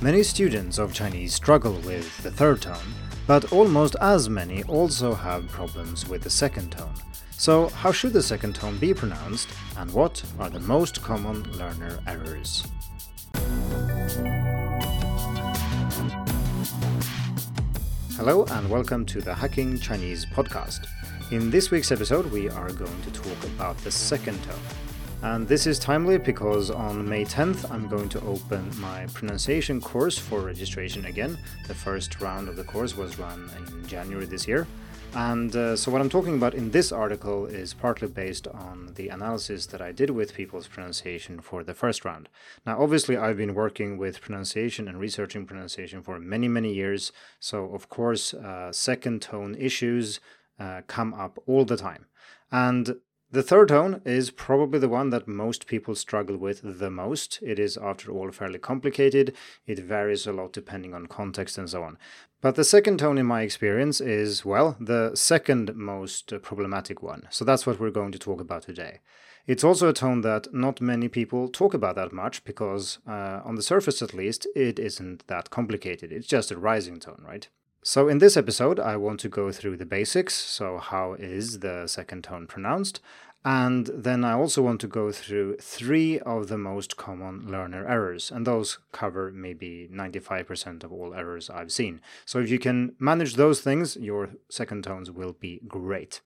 Many students of Chinese struggle with the third tone, but almost as many also have problems with the second tone. So, how should the second tone be pronounced, and what are the most common learner errors? Hello, and welcome to the Hacking Chinese podcast. In this week's episode, we are going to talk about the second tone. And this is timely because on May 10th, I'm going to open my pronunciation course for registration again. The first round of the course was run in January this year. And uh, so, what I'm talking about in this article is partly based on the analysis that I did with people's pronunciation for the first round. Now, obviously, I've been working with pronunciation and researching pronunciation for many, many years. So, of course, uh, second tone issues uh, come up all the time. And the third tone is probably the one that most people struggle with the most. It is, after all, fairly complicated. It varies a lot depending on context and so on. But the second tone, in my experience, is, well, the second most problematic one. So that's what we're going to talk about today. It's also a tone that not many people talk about that much because, uh, on the surface at least, it isn't that complicated. It's just a rising tone, right? So, in this episode, I want to go through the basics. So, how is the second tone pronounced? And then I also want to go through three of the most common learner errors, and those cover maybe 95% of all errors I've seen. So, if you can manage those things, your second tones will be great.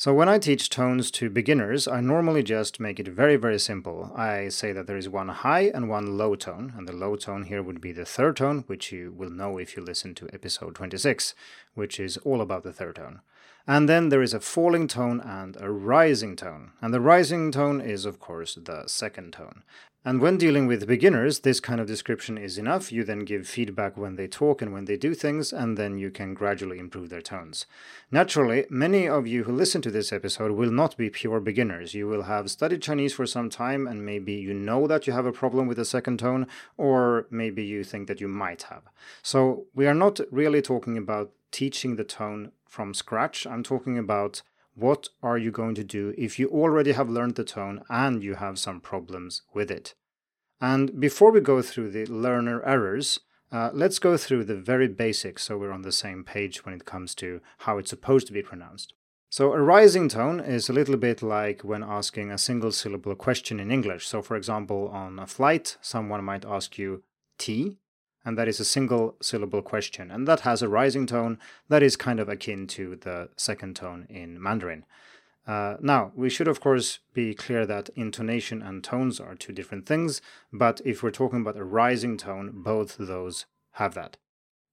So when I teach tones to beginners, I normally just make it very, very simple. I say that there is one high and one low tone, and the low tone here would be the third tone, which you will know if you listen to episode 26, which is all about the third tone. And then there is a falling tone and a rising tone. And the rising tone is, of course, the second tone. And when dealing with beginners, this kind of description is enough. You then give feedback when they talk and when they do things, and then you can gradually improve their tones. Naturally, many of you who listen to this episode will not be pure beginners. You will have studied Chinese for some time, and maybe you know that you have a problem with the second tone, or maybe you think that you might have. So, we are not really talking about teaching the tone from scratch. I'm talking about what are you going to do if you already have learned the tone and you have some problems with it? And before we go through the learner errors, uh, let's go through the very basics so we're on the same page when it comes to how it's supposed to be pronounced. So, a rising tone is a little bit like when asking a single syllable question in English. So, for example, on a flight, someone might ask you tea, and that is a single syllable question. And that has a rising tone that is kind of akin to the second tone in Mandarin. Uh, now, we should of course be clear that intonation and tones are two different things, but if we're talking about a rising tone, both those have that.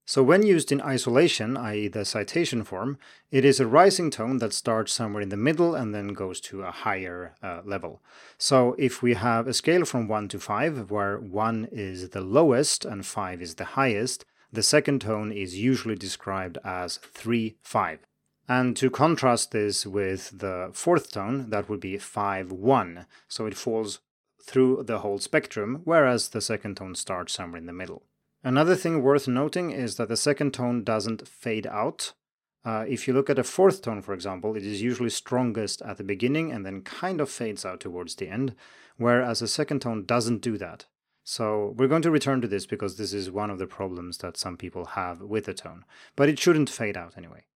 So, when used in isolation, i.e., the citation form, it is a rising tone that starts somewhere in the middle and then goes to a higher uh, level. So, if we have a scale from 1 to 5, where 1 is the lowest and 5 is the highest, the second tone is usually described as 3 5. And to contrast this with the fourth tone, that would be 5 1. So, it falls through the whole spectrum, whereas the second tone starts somewhere in the middle. Another thing worth noting is that the second tone doesn't fade out. Uh, if you look at a fourth tone, for example, it is usually strongest at the beginning and then kind of fades out towards the end, whereas a second tone doesn't do that. So we're going to return to this because this is one of the problems that some people have with the tone, but it shouldn't fade out anyway.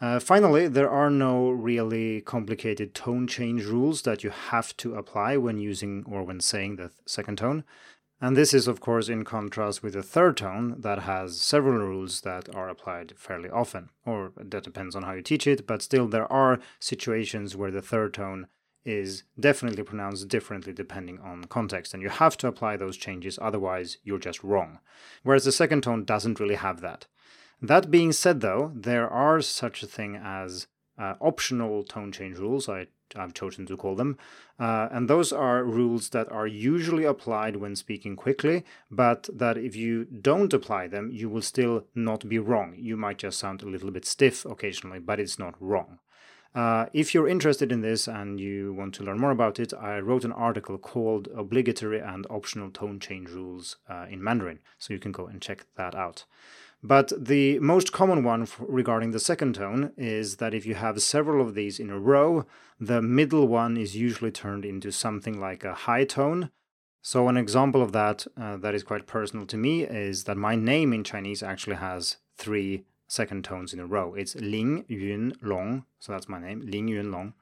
Uh, finally, there are no really complicated tone change rules that you have to apply when using or when saying the second tone. And this is, of course, in contrast with the third tone that has several rules that are applied fairly often, or that depends on how you teach it, but still there are situations where the third tone is definitely pronounced differently depending on context, and you have to apply those changes, otherwise, you're just wrong. Whereas the second tone doesn't really have that. That being said, though, there are such a thing as uh, optional tone change rules. I I've chosen to call them. Uh, and those are rules that are usually applied when speaking quickly, but that if you don't apply them, you will still not be wrong. You might just sound a little bit stiff occasionally, but it's not wrong. Uh, if you're interested in this and you want to learn more about it, I wrote an article called Obligatory and Optional Tone Change Rules uh, in Mandarin, so you can go and check that out. But the most common one regarding the second tone is that if you have several of these in a row, the middle one is usually turned into something like a high tone, So, an example of that uh, that is quite personal to me is that my name in Chinese actually has three second tones in a row. It's Ling Yun Long, so that's my name, Ling Yun Long.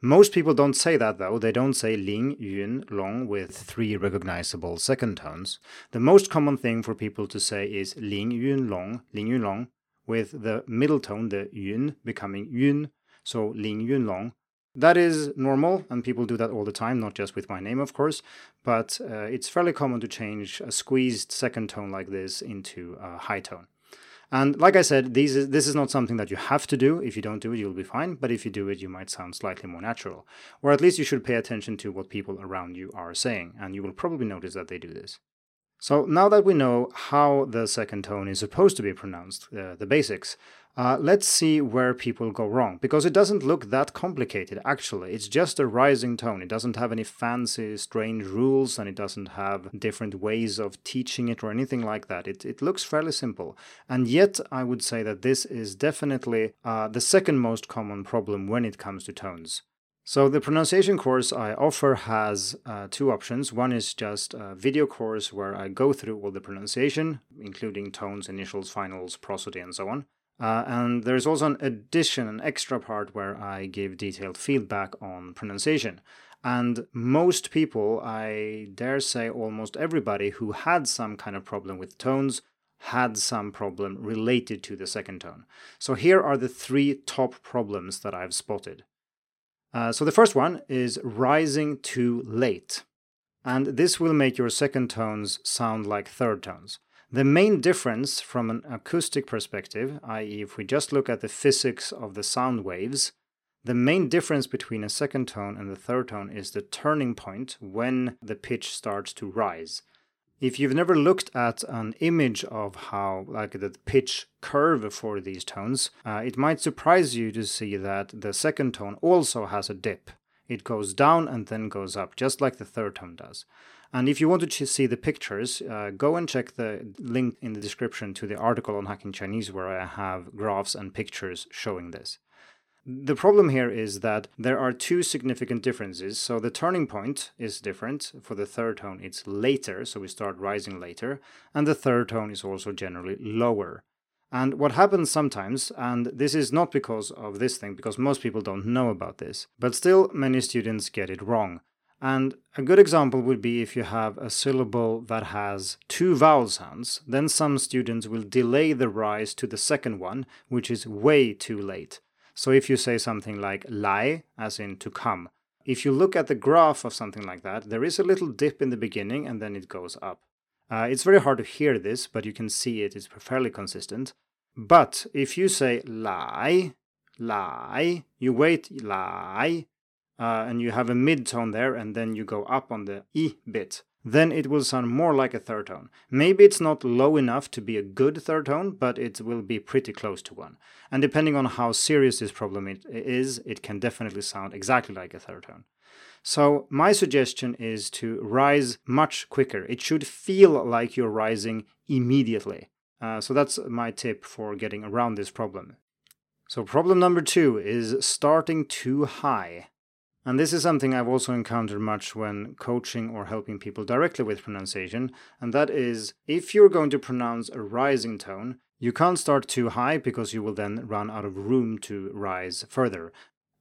Most people don't say that though. They don't say Ling Yun Long with three recognizable second tones. The most common thing for people to say is Ling Yun Long, Ling Yun Long, with the middle tone, the Yun, becoming Yun, so Ling Yun Long. That is normal, and people do that all the time, not just with my name, of course, but uh, it's fairly common to change a squeezed second tone like this into a high tone. And like I said, these is, this is not something that you have to do. If you don't do it, you'll be fine. But if you do it, you might sound slightly more natural. Or at least you should pay attention to what people around you are saying, and you will probably notice that they do this. So now that we know how the second tone is supposed to be pronounced, uh, the basics, uh, let's see where people go wrong, because it doesn't look that complicated actually. It's just a rising tone. It doesn't have any fancy, strange rules, and it doesn't have different ways of teaching it or anything like that. It, it looks fairly simple. And yet, I would say that this is definitely uh, the second most common problem when it comes to tones. So the pronunciation course I offer has uh, two options. One is just a video course where I go through all the pronunciation, including tones, initials, finals, prosody, and so on. Uh, and there's also an addition, an extra part where I give detailed feedback on pronunciation. And most people, I dare say almost everybody who had some kind of problem with tones, had some problem related to the second tone. So here are the three top problems that I've spotted. Uh, so the first one is rising too late. And this will make your second tones sound like third tones. The main difference from an acoustic perspective, i.e., if we just look at the physics of the sound waves, the main difference between a second tone and the third tone is the turning point when the pitch starts to rise. If you've never looked at an image of how, like the pitch curve for these tones, uh, it might surprise you to see that the second tone also has a dip. It goes down and then goes up, just like the third tone does. And if you want to see the pictures, uh, go and check the link in the description to the article on Hacking Chinese where I have graphs and pictures showing this. The problem here is that there are two significant differences. So the turning point is different. For the third tone, it's later, so we start rising later. And the third tone is also generally lower. And what happens sometimes, and this is not because of this thing, because most people don't know about this, but still many students get it wrong. And a good example would be if you have a syllable that has two vowel sounds, then some students will delay the rise to the second one, which is way too late. So if you say something like lai, as in to come, if you look at the graph of something like that, there is a little dip in the beginning and then it goes up. Uh, it's very hard to hear this, but you can see it is fairly consistent. But if you say lie, lie, you wait lie, uh, and you have a mid tone there, and then you go up on the E bit, then it will sound more like a third tone. Maybe it's not low enough to be a good third tone, but it will be pretty close to one. And depending on how serious this problem it is, it can definitely sound exactly like a third tone. So, my suggestion is to rise much quicker. It should feel like you're rising immediately. Uh, so, that's my tip for getting around this problem. So, problem number two is starting too high. And this is something I've also encountered much when coaching or helping people directly with pronunciation, and that is if you're going to pronounce a rising tone, you can't start too high because you will then run out of room to rise further.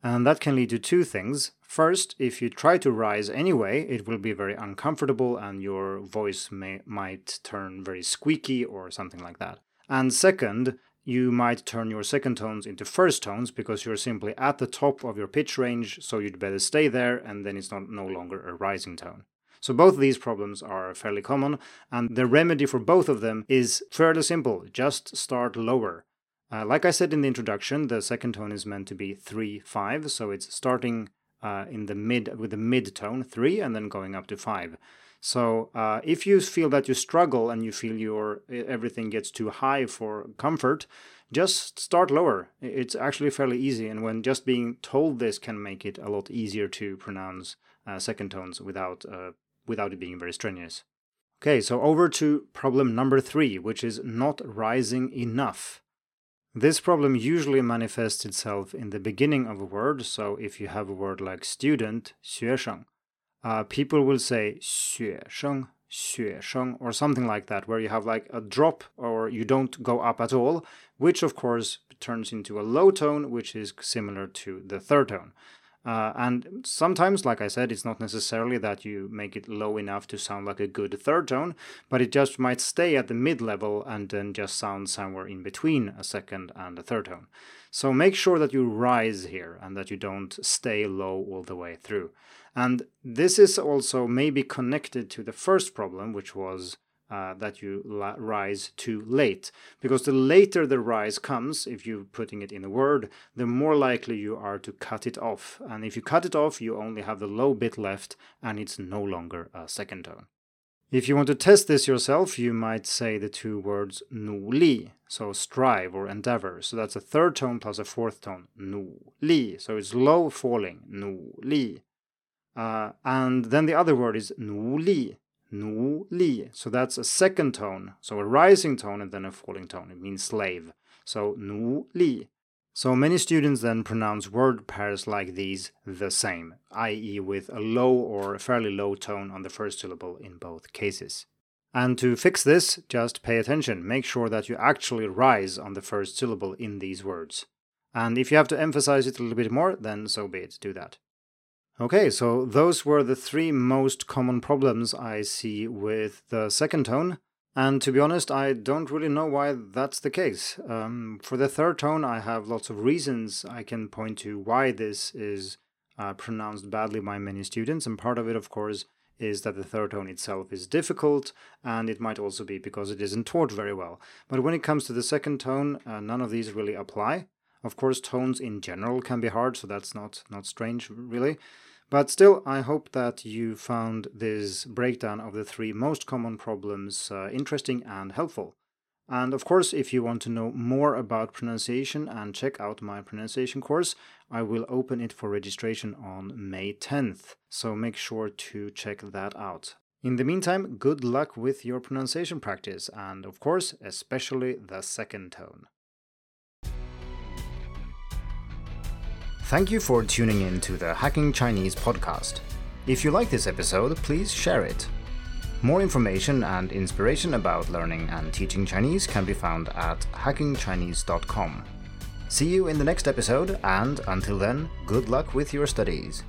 And that can lead to two things. First, if you try to rise anyway, it will be very uncomfortable and your voice may, might turn very squeaky or something like that. And second, you might turn your second tones into first tones because you're simply at the top of your pitch range, so you'd better stay there and then it's not no longer a rising tone. So both these problems are fairly common, and the remedy for both of them is fairly simple. Just start lower. Uh, like I said in the introduction, the second tone is meant to be 3 5, so it's starting uh, in the mid with the mid tone 3 and then going up to 5. So uh, if you feel that you struggle and you feel your everything gets too high for comfort, just start lower. It's actually fairly easy, and when just being told this can make it a lot easier to pronounce uh, second tones without uh, without it being very strenuous. Okay, so over to problem number three, which is not rising enough. This problem usually manifests itself in the beginning of a word, so if you have a word like student, 学生, uh, people will say 学生,学生, or something like that, where you have like a drop or you don't go up at all, which of course turns into a low tone, which is similar to the third tone. Uh, and sometimes, like I said, it's not necessarily that you make it low enough to sound like a good third tone, but it just might stay at the mid level and then just sound somewhere in between a second and a third tone. So make sure that you rise here and that you don't stay low all the way through. And this is also maybe connected to the first problem, which was uh, that you rise too late. Because the later the rise comes, if you're putting it in a word, the more likely you are to cut it off. And if you cut it off, you only have the low bit left and it's no longer a second tone. If you want to test this yourself, you might say the two words nu li, so strive or endeavor. So that's a third tone plus a fourth tone, nu li. So it's low falling, nu li. Uh, and then the other word is nu li, nu li. So that's a second tone, so a rising tone and then a falling tone. It means slave. So nu li. So many students then pronounce word pairs like these the same, i.e., with a low or a fairly low tone on the first syllable in both cases. And to fix this, just pay attention. Make sure that you actually rise on the first syllable in these words. And if you have to emphasize it a little bit more, then so be it, do that. Okay, so those were the three most common problems I see with the second tone. And to be honest, I don't really know why that's the case. Um, for the third tone, I have lots of reasons I can point to why this is uh, pronounced badly by many students. And part of it, of course, is that the third tone itself is difficult, and it might also be because it isn't taught very well. But when it comes to the second tone, uh, none of these really apply. Of course, tones in general can be hard, so that's not not strange, really. But still, I hope that you found this breakdown of the three most common problems uh, interesting and helpful. And of course, if you want to know more about pronunciation and check out my pronunciation course, I will open it for registration on May 10th. So make sure to check that out. In the meantime, good luck with your pronunciation practice, and of course, especially the second tone. Thank you for tuning in to the Hacking Chinese podcast. If you like this episode, please share it. More information and inspiration about learning and teaching Chinese can be found at hackingchinese.com. See you in the next episode, and until then, good luck with your studies.